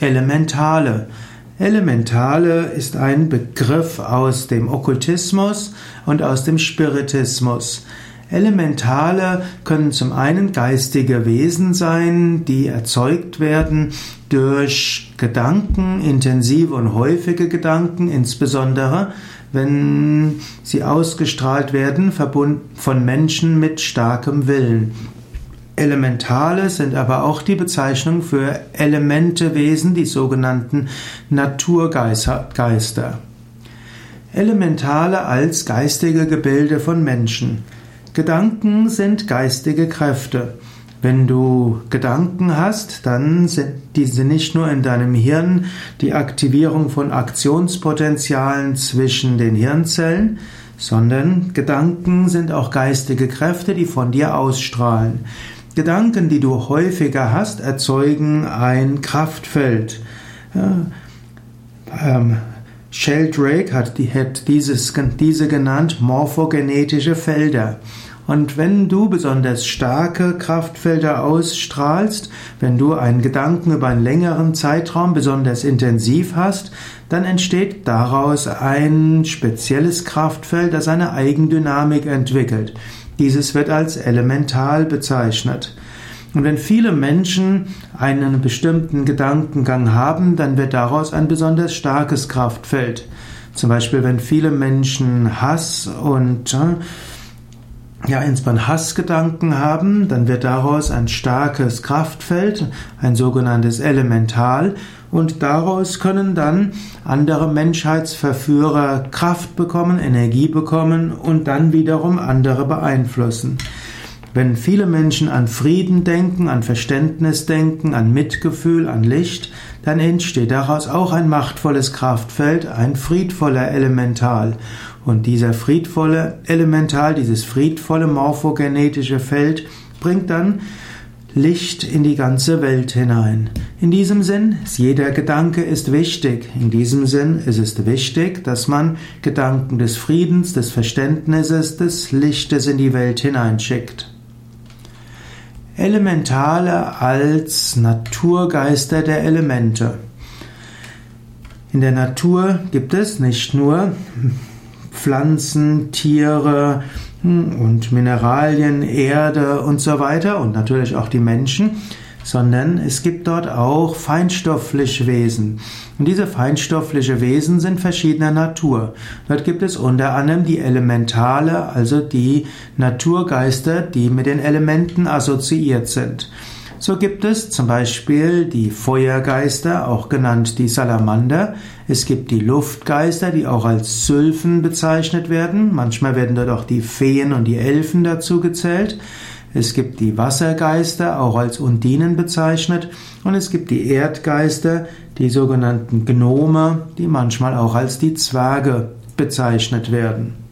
Elementale. Elementale ist ein Begriff aus dem Okkultismus und aus dem Spiritismus. Elementale können zum einen geistige Wesen sein, die erzeugt werden durch Gedanken, intensive und häufige Gedanken, insbesondere wenn sie ausgestrahlt werden, verbunden von Menschen mit starkem Willen. Elementale sind aber auch die Bezeichnung für Elementewesen, die sogenannten Naturgeister. Elementale als geistige Gebilde von Menschen. Gedanken sind geistige Kräfte. Wenn du Gedanken hast, dann sind diese nicht nur in deinem Hirn die Aktivierung von Aktionspotenzialen zwischen den Hirnzellen, sondern Gedanken sind auch geistige Kräfte, die von dir ausstrahlen. Gedanken, die du häufiger hast, erzeugen ein Kraftfeld. Ja, ähm, Sheldrake hat, die, hat dieses, diese genannt morphogenetische Felder. Und wenn du besonders starke Kraftfelder ausstrahlst, wenn du einen Gedanken über einen längeren Zeitraum besonders intensiv hast, dann entsteht daraus ein spezielles Kraftfeld, das eine Eigendynamik entwickelt. Dieses wird als elemental bezeichnet. Und wenn viele Menschen einen bestimmten Gedankengang haben, dann wird daraus ein besonders starkes Kraftfeld. Zum Beispiel, wenn viele Menschen Hass und äh, ja, insbesondere Hassgedanken haben, dann wird daraus ein starkes Kraftfeld, ein sogenanntes Elemental, und daraus können dann andere Menschheitsverführer Kraft bekommen, Energie bekommen und dann wiederum andere beeinflussen. Wenn viele Menschen an Frieden denken, an Verständnis denken, an Mitgefühl, an Licht, dann entsteht daraus auch ein machtvolles Kraftfeld, ein friedvoller Elemental. Und dieser friedvolle Elemental, dieses friedvolle morphogenetische Feld bringt dann Licht in die ganze Welt hinein. In diesem Sinn, jeder Gedanke ist wichtig. In diesem Sinn ist es wichtig, dass man Gedanken des Friedens, des Verständnisses, des Lichtes in die Welt hineinschickt. Elementale als Naturgeister der Elemente. In der Natur gibt es nicht nur Pflanzen, Tiere hm, und Mineralien, Erde und so weiter und natürlich auch die Menschen, sondern es gibt dort auch feinstoffliche Wesen. Und diese feinstoffliche Wesen sind verschiedener Natur. Dort gibt es unter anderem die Elementale, also die Naturgeister, die mit den Elementen assoziiert sind. So gibt es zum Beispiel die Feuergeister, auch genannt die Salamander. Es gibt die Luftgeister, die auch als Sylphen bezeichnet werden. Manchmal werden dort auch die Feen und die Elfen dazu gezählt. Es gibt die Wassergeister, auch als Undinen bezeichnet. Und es gibt die Erdgeister, die sogenannten Gnome, die manchmal auch als die Zwerge bezeichnet werden.